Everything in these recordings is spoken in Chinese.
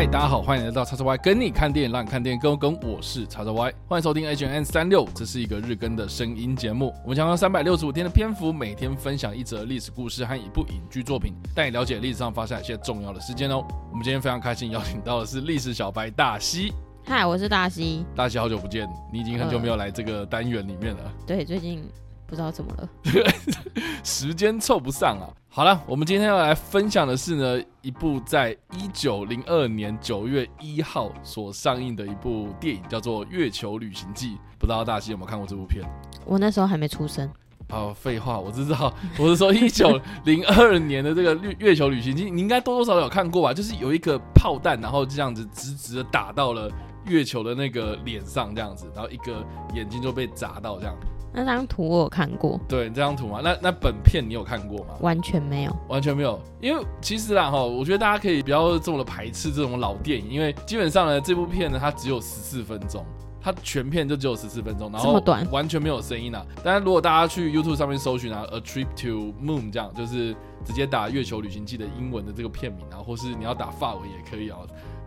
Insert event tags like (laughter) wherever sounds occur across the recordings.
嗨，大家好，欢迎来到叉叉 Y 跟你看电影，让你看电影更跟。我是叉叉 Y，欢迎收听 H N 三六，这是一个日更的声音节目。我们将用三百六十五天的篇幅，每天分享一则历史故事和一部影剧作品，带你了解历史上发生一些重要的事件哦。我们今天非常开心邀请到的是历史小白大西。嗨，我是大西。大西，好久不见，你已经很久没有来这个单元里面了。对，最近不知道怎么了，(laughs) 时间凑不上啊。好了，我们今天要来分享的是呢，一部在一九零二年九月一号所上映的一部电影，叫做《月球旅行记》。不知道大西有没有看过这部片？我那时候还没出生。哦，废话，我知道，(laughs) 我是说一九零二年的这个《月月球旅行记》，你应该多多少少有看过吧？就是有一个炮弹，然后这样子直直的打到了月球的那个脸上，这样子，然后一个眼睛就被砸到这样。那张图我有看过，对这张图嘛？那那本片你有看过吗？完全没有，完全没有。因为其实啦哈，我觉得大家可以不要这么的排斥这种老电影，因为基本上呢，这部片呢它只有十四分钟，它全片就只有十四分钟，然后完全没有声音啊。当然，如果大家去 YouTube 上面搜寻啊，《A Trip to Moon》这样，就是直接打《月球旅行记》的英文的这个片名啊，或是你要打法文也可以啊。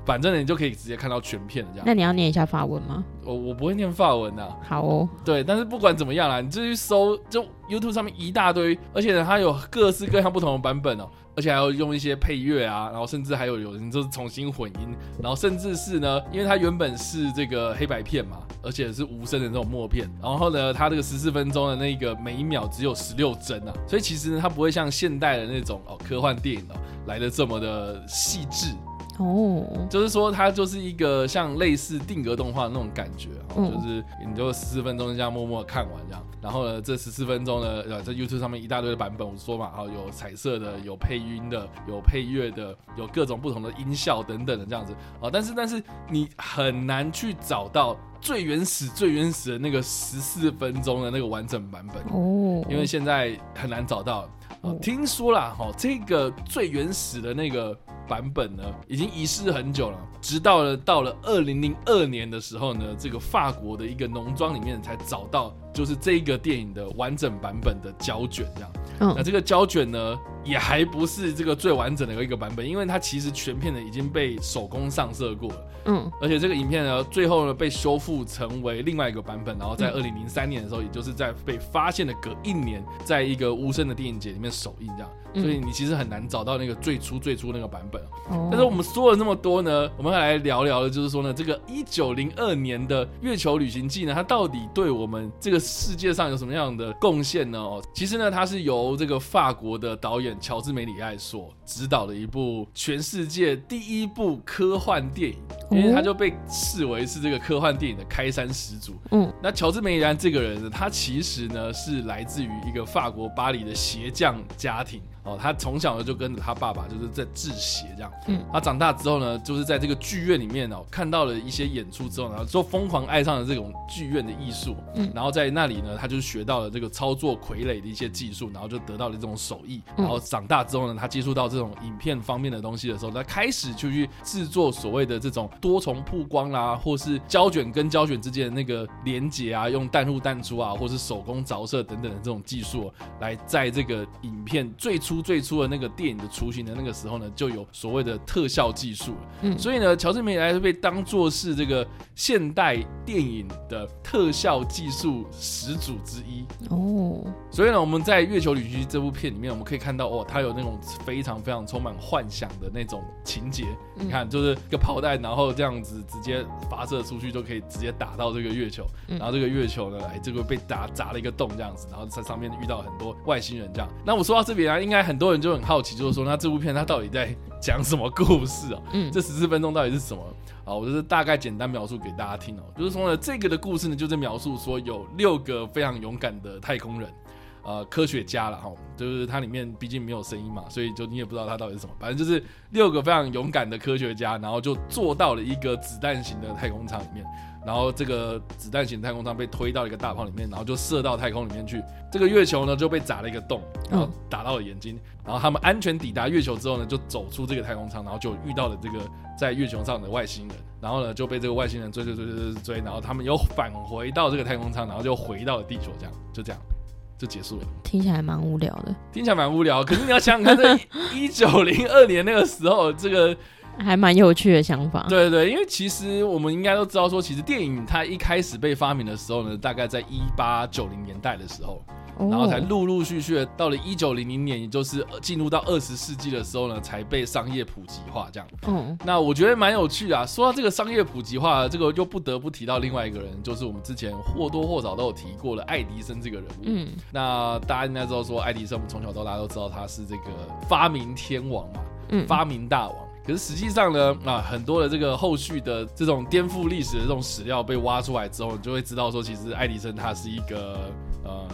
反正你就可以直接看到全片这样。那你要念一下法文吗？我我不会念法文的。好哦。对，但是不管怎么样啦，你就去搜，就 YouTube 上面一大堆，而且呢，它有各式各样不同的版本哦，而且还要用一些配乐啊，然后甚至还有有人就是重新混音，然后甚至是呢，因为它原本是这个黑白片嘛，而且是无声的那种默片，然后呢，它这个十四分钟的那个每一秒只有十六帧啊，所以其实呢，它不会像现代的那种哦科幻电影哦来的这么的细致。哦，就是说它就是一个像类似定格动画那种感觉，就是你就十四分钟这样默默看完这样，然后呢，这十四分钟呢，呃，在 YouTube 上面一大堆的版本，我说嘛，啊有彩色的，有配音的，有配乐的，有各种不同的音效等等的这样子。啊，但是但是你很难去找到最原始最原始的那个十四分钟的那个完整版本。哦，因为现在很难找到。听说啦，哈，这个最原始的那个版本呢，已经遗失很久了。直到了到了二零零二年的时候呢，这个法国的一个农庄里面才找到，就是这个电影的完整版本的胶卷这样。嗯那这个胶卷呢，也还不是这个最完整的一个版本，因为它其实全片呢已经被手工上色过了。嗯，而且这个影片呢，最后呢被修复成为另外一个版本，然后在二零零三年的时候，也就是在被发现的隔一年，在一个无声的电影节里面首映这样。所以你其实很难找到那个最初最初那个版本。但是我们说了那么多呢，我们来聊聊的，就是说呢，这个一九零二年的《月球旅行记》呢，它到底对我们这个世界上有什么样的贡献呢？哦，其实呢，它是由这个法国的导演乔治梅里爱所指导的一部全世界第一部科幻电影，因为他就被视为是这个科幻电影的开山始祖。嗯，那乔治梅里爱这个人呢，他其实呢是来自于一个法国巴黎的鞋匠家庭。哦，他从小呢就跟着他爸爸，就是在制鞋这样。嗯，他长大之后呢，就是在这个剧院里面哦，看到了一些演出之后呢，就疯狂爱上了这种剧院的艺术。嗯，然后在那里呢，他就学到了这个操作傀儡的一些技术，然后就得到了这种手艺。然后长大之后呢，他接触到这种影片方面的东西的时候，他开始就去制作所谓的这种多重曝光啦，或是胶卷跟胶卷之间的那个连接啊，用弹入弹出啊，或是手工着色等等的这种技术，来在这个影片最初。最初的那个电影的雏形的那个时候呢，就有所谓的特效技术了。嗯，所以呢，乔治梅莱是被当做是这个现代电影的特效技术始祖之一。哦，所以呢，我们在《月球旅行记》这部片里面，我们可以看到哦，它有那种非常非常充满幻想的那种情节。你看，就是一个炮弹，然后这样子直接发射出去，就可以直接打到这个月球。然后这个月球呢，哎，这个被打砸了一个洞这样子，然后在上面遇到很多外星人这样。那我说到这边啊，应该很多人就很好奇，就是说，那这部片它到底在讲什么故事啊？嗯，这十四分钟到底是什么啊？我就是大概简单描述给大家听哦。就是说呢，这个的故事呢，就是描述说有六个非常勇敢的太空人，呃，科学家了哈。就是它里面毕竟没有声音嘛，所以就你也不知道它到底是什么。反正就是六个非常勇敢的科学家，然后就坐到了一个子弹型的太空舱里面。然后这个子弹型太空舱被推到一个大炮里面，然后就射到太空里面去。这个月球呢就被砸了一个洞，然后打到了眼睛。然后他们安全抵达月球之后呢，就走出这个太空舱，然后就遇到了这个在月球上的外星人。然后呢就被这个外星人追追追追追追，然后他们又返回到这个太空舱，然后就回到了地球，这样就这样就结束了。听起来蛮无聊的，听起来蛮无聊。可是你要想想看，在 (laughs) 一九零二年那个时候，这个。还蛮有趣的想法。对对，因为其实我们应该都知道说，其实电影它一开始被发明的时候呢，大概在一八九零年代的时候，哦然后才陆陆续续到了一九零零年，也就是呃进入到二十世纪的时候呢，才被商业普及化这样。嗯，那我觉得蛮有趣的啊。说到这个商业普及化，这个又不得不提到另外一个人，就是我们之前或多或少都有提过的爱迪生这个人物。嗯，那大家应该知道说，爱迪生我们从小到大都知道他是这个发明天王嘛，嗯发明大王。可是实际上呢，啊，很多的这个后续的这种颠覆历史的这种史料被挖出来之后，你就会知道说，其实爱迪生他是一个，嗯，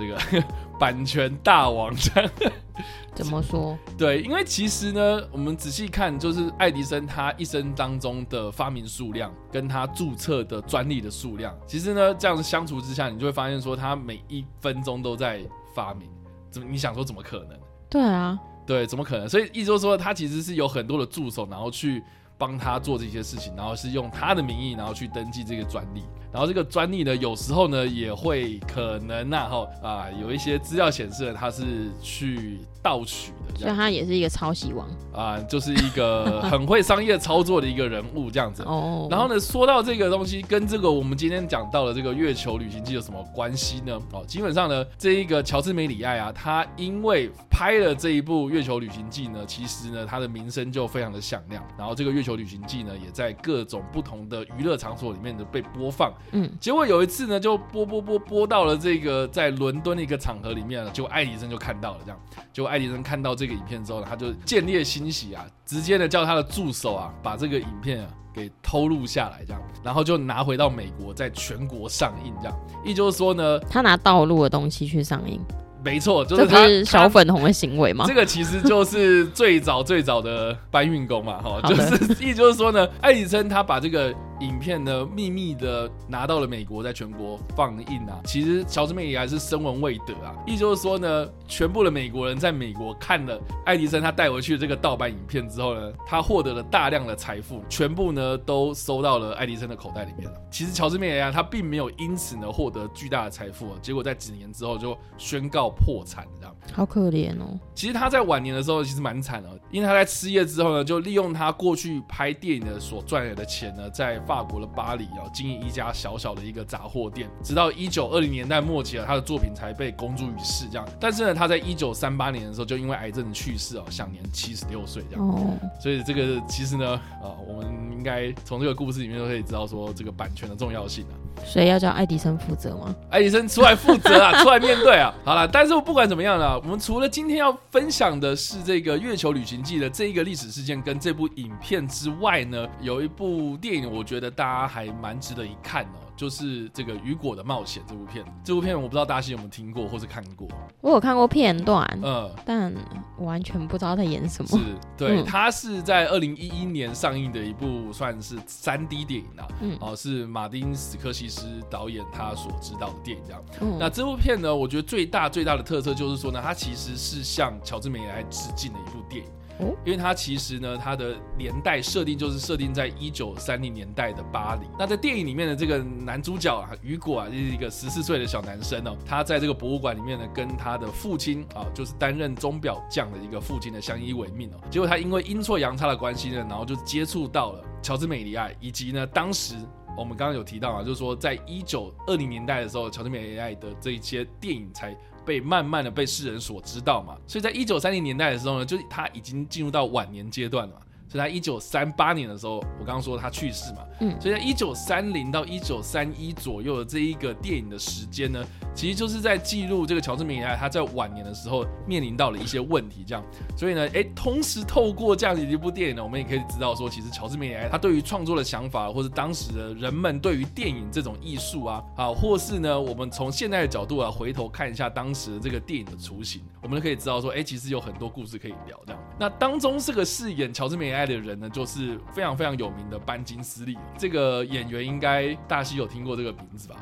这个 (laughs) 版权大王这样。(laughs) 怎么说？对，因为其实呢，我们仔细看，就是爱迪生他一生当中的发明数量，跟他注册的专利的数量，其实呢，这样子相处之下，你就会发现说，他每一分钟都在发明。怎么？你想说怎么可能？对啊，对，怎么可能？所以意思就是说，他其实是有很多的助手，然后去帮他做这些事情，然后是用他的名义，然后去登记这个专利。然后这个专利呢，有时候呢也会可能呐、哈啊，有一些资料显示了他是去盗取的，所以他也是一个抄袭王啊，就是一个很会商业操作的一个人物这样子。哦。然后呢，说到这个东西，跟这个我们今天讲到的这个月球旅行记有什么关系呢？哦，基本上呢，这一个乔治梅里爱啊，他因为拍了这一部月球旅行记呢，其实呢，他的名声就非常的响亮。然后这个月球旅行记呢，也在各种不同的娱乐场所里面的被播放。嗯，结果有一次呢，就播播播播到了这个在伦敦的一个场合里面了，结果爱迪生就看到了，这样，结果爱迪生看到这个影片之后呢，他就见猎欣喜啊，直接呢叫他的助手啊，把这个影片啊给偷录下来，这样，然后就拿回到美国，在全国上映，这样，也就是说呢，(laughs) 他拿道路的东西去上映，没错，就是他是小粉红的行为吗？这？个其实就是 (laughs) 最早最早的搬运工嘛，哈，就是意思就是说呢，爱迪生他把这个影片呢秘密的拿到了美国，在全国放映啊。其实乔治梅里还是声闻未得啊，意思就是说呢，全部的美国人在美国看了爱迪生他带回去的这个盗版影片之后呢，他获得了大量的财富，全部呢都收到了爱迪生的口袋里面了。其实乔治梅里啊，他并没有因此呢获得巨大的财富、啊，结果在几年之后就宣告破产，这样。好可怜哦。其实他在晚年的时候其实蛮惨的，因为他在失业之后呢，就利用他过去拍电影的所赚来的钱呢，在法国的巴黎啊经营一家小小的一个杂货店，直到一九二零年代末期啊，他的作品才被公诸于世这样。但是呢，他在一九三八年的时候就因为癌症去世哦，享年七十六岁这样。哦，所以这个其实呢，啊，我们应该从这个故事里面都可以知道说这个版权的重要性啊。所以要叫爱迪生负责吗？爱迪生出来负责啊，(laughs) 出来面对啊。好了，但是不管怎么样呢，我们除了今天要分享的是这个《月球旅行记》的这一个历史事件跟这部影片之外呢，有一部电影，我觉得大家还蛮值得一看哦，就是这个《雨果的冒险》这部片。这部片我不知道大家有没有听过或是看过，我有看过片段，嗯。但我完全不知道在演什么是么。对，嗯它是在二零一一年上映的一部算是三 D 电影啊，嗯哦，是马丁斯科西斯导演他所指导的电影这样。嗯那这部片呢，我觉得最大最大的特色就是说呢，它其实是向乔治梅莱致敬的一部电影。哦因为它其实呢，它的年代设定就是设定在一九三零年代的巴黎。那在电影里面的这个男主角啊，雨果啊，就是一个十四岁的小男生哦，他在这个博物馆里面呢，跟他的父亲啊，就是担任钟表匠的一个父亲呢相依为命哦。结果他因为阴错阳差的关系呢，然后就接触到了乔治梅里爱，以及呢当时我们刚刚有提到啊，就是说在一九二零年代的时候，乔治梅里爱的这一些电影才被慢慢的被世人所知道嘛。所以在一九三零年代的时候呢，就是他已经进入到晚年阶段了嘛。所以他一九三八年的时候，我刚刚说他去世嘛，嗯所以在一九三零到一九三一左右的这一个电影的时间呢，其实就是在记录这个乔治梅里爱他在晚年的时候面临到了一些问题，这样。所以呢，诶，同时透过这样的一部电影呢，我们也可以知道说，其实乔治梅里爱他对于创作的想法，或者当时的人们对于电影这种艺术啊，啊，或是呢，我们从现在的角度啊，回头看一下当时的这个电影的雏形，我们就可以知道说，诶，其实有很多故事可以聊这样。那当中这个饰演乔治梅里爱的人呢，就是非常非常有名的班金斯利。这个演员应该大西有听过这个名字吧？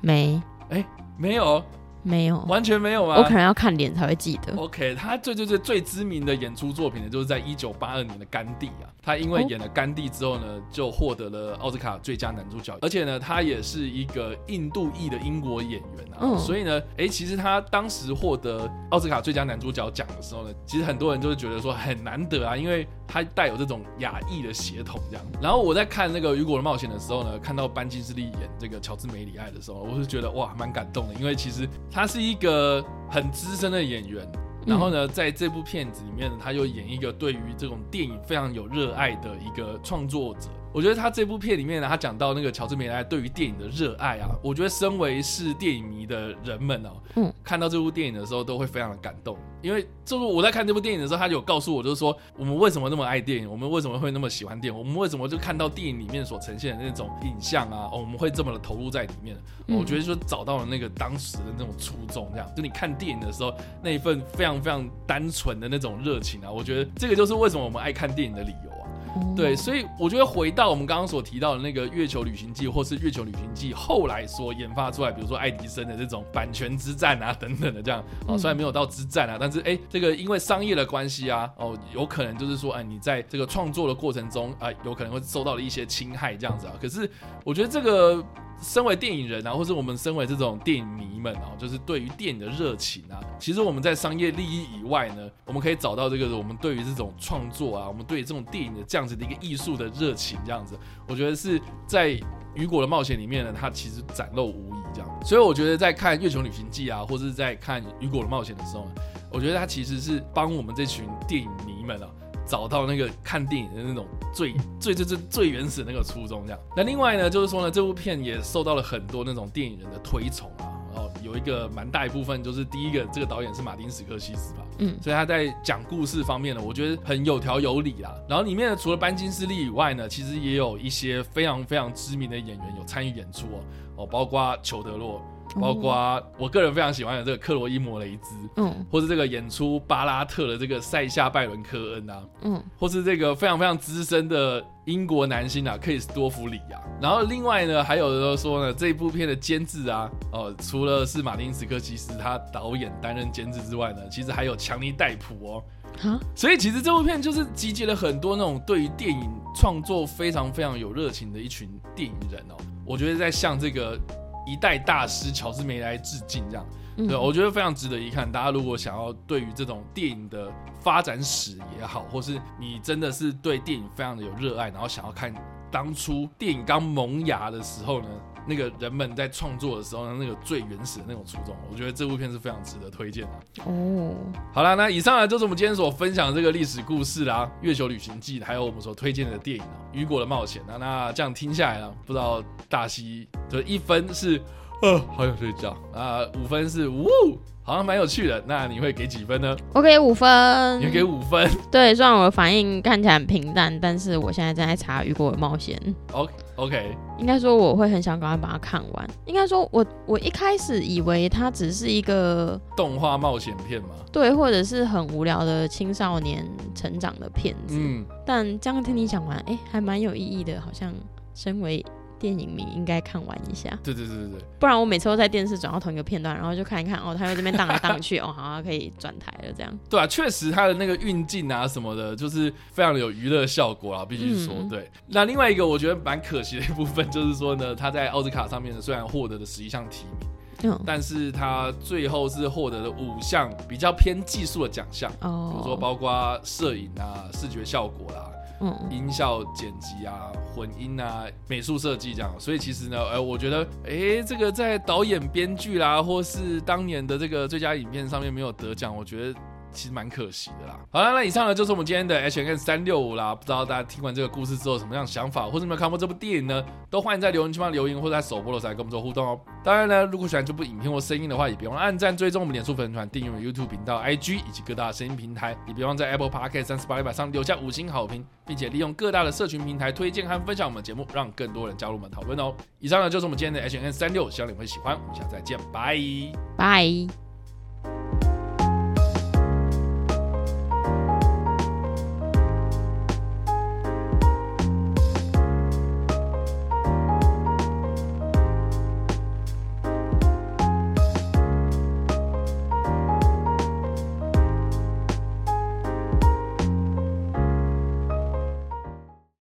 没没有，没有，完全没有啊？我可能要看脸才会记得。OK，他最最最最知名的演出作品呢，就是在一九八二年的《甘地》啊。他因为哦演了《甘地》之后呢，就获得了奥斯卡最佳男主角，而且呢，他也是一个印度裔的英国演员啊。嗯所以呢，哎，其实他当时获得奥斯卡最佳男主角奖的时候呢，其实很多人就是觉得说很难得啊，因为它带有这种亚裔的血统这样。然后我在看那个《雨果的冒险》的时候呢，看到班基斯利演这个乔治梅里爱的时候，我是觉得哇，蛮感动的，因为其实他是一个很资深的演员。然后呢，在这部片子里面呢，他又演一个对于这种电影非常有热爱的一个创作者。我觉得他这部片里面呢，他讲到那个乔治梅莱对于电影的热爱啊，我觉得身为是电影迷的人们哦，嗯，看到这部电影的时候都会非常的感动，因为就是我在看这部电影的时候，他有告诉我，就是说我们为什么那么爱电影，我们为什么会那么喜欢电影，我们为什么就看到电影里面所呈现的那种影像啊，我们会这么的投入在里面。我觉得就找到了那个当时的那种初衷，这样就你看电影的时候那一份非常非常单纯的那种热情啊，我觉得这个就是为什么我们爱看电影的理由。对，所以我觉得回到我们刚刚所提到的那个月球旅行记，或是月球旅行记后来所研发出来，比如说爱迪生的这种版权之战啊等等的这样，哦，虽然没有到之战啊，但是哎，这个因为商业的关系啊，哦，有可能就是说，哎，你在这个创作的过程中啊，有可能会受到了一些侵害这样子啊。可是我觉得这个。身为电影人啊，或是我们身为这种电影迷们啊，就是对于电影的热情啊，其实我们在商业利益以外呢，我们可以找到这个我们对于这种创作啊，我们对于这种电影的这样子的一个艺术的热情，这样子，我觉得是在《雨果的冒险》里面呢，它其实展露无遗这样。所以我觉得在看《月球旅行记》啊，或者是在看《雨果的冒险》的时候，我觉得它其实是帮我们这群电影迷们啊。找到那个看电影的那种最最最最最原始的那个初衷，这样。那另外呢，就是说呢，这部片也受到了很多那种电影人的推崇啊。然后有一个蛮大一部分，就是第一个这个导演是马丁·史克西斯吧，嗯，所以他在讲故事方面呢，我觉得很有条有理啦。然后里面呢，除了班金斯利以外呢，其实也有一些非常非常知名的演员有参与演出哦，哦，包括裘德洛。包括我个人非常喜欢的这个克罗伊·摩雷兹，嗯，或是这个演出巴拉特的这个塞夏·拜伦·科恩啊，嗯，或是这个非常非常资深的英国男星啊，克里斯多弗里啊。然后另外呢，还有的说呢，这一部片的监制啊，哦，除了是马丁·斯科西斯他导演担任监制之外呢，其实还有强尼·戴普哦。所以其实这部片就是集结了很多那种对于电影创作非常非常有热情的一群电影人哦。我觉得在向这个。一代大师乔治梅来致敬，这样，对，我觉得非常值得一看。大家如果想要对于这种电影的发展史也好，或是你真的是对电影非常的有热爱，然后想要看当初电影刚萌芽的时候呢？那个人们在创作的时候，那个最原始的那种初衷，我觉得这部片是非常值得推荐的。哦，好了，那以上呢就是我们今天所分享的这个历史故事啦，《月球旅行记》，还有我们所推荐的电影《雨果的冒险》啊。那这样听下来呢，不知道大西的一分是，呃，(laughs) 好想睡觉啊，五分是，呜。好像蛮有趣的，那你会给几分呢？我给五分。你给五分？对，虽然我的反应看起来很平淡，但是我现在正在查《雨果的冒险》。OK OK，应该说我会很想赶快把它看完。应该说，我我一开始以为它只是一个动画冒险片嘛，对，或者是很无聊的青少年成长的片子。嗯，但这样听你讲完，哎，还蛮有意义的，好像身为。电影迷应该看完一下，对对对对对，不然我每次都在电视转到同一个片段，然后就看一看哦，他在这边荡来荡去，哦，好像可以转台了这样。对啊，确实他的那个运镜啊什么的，就是非常的有娱乐效果啊，必须说对。那另外一个我觉得蛮可惜的一部分，就是说呢，他在奥斯卡上面呢虽然获得了十一项提名，嗯，但是他最后是获得了五项比较偏技术的奖项，哦，比如说包括摄影啊、视觉效果啦。音效剪辑啊，混音啊，美术设计这样，所以其实呢，哎，我觉得，哎，这个在导演、编剧啦，或是当年的这个最佳影片上面没有得奖，我觉得。其实蛮可惜的啦。好了，那以上呢就是我们今天的 H N 三六五啦。不知道大家听完这个故事之后什么样的想法，或者有没有看过这部电影呢？都欢迎在留言区方留言，或者在首播的时候跟我们做互动哦。当然呢，如果喜欢这部影片或声音的话，也别忘了按赞、追踪我们脸书粉丝团、订阅 YouTube 频道、IG 以及各大声音平台。也别忘在 Apple Podcast 三十八一百上留下五星好评，并且利用各大的社群平台推荐和分享我们节目，让更多人加入我们讨论哦。以上呢就是我们今天的 H N 三六，希望你会喜欢。我们下次再见，拜拜。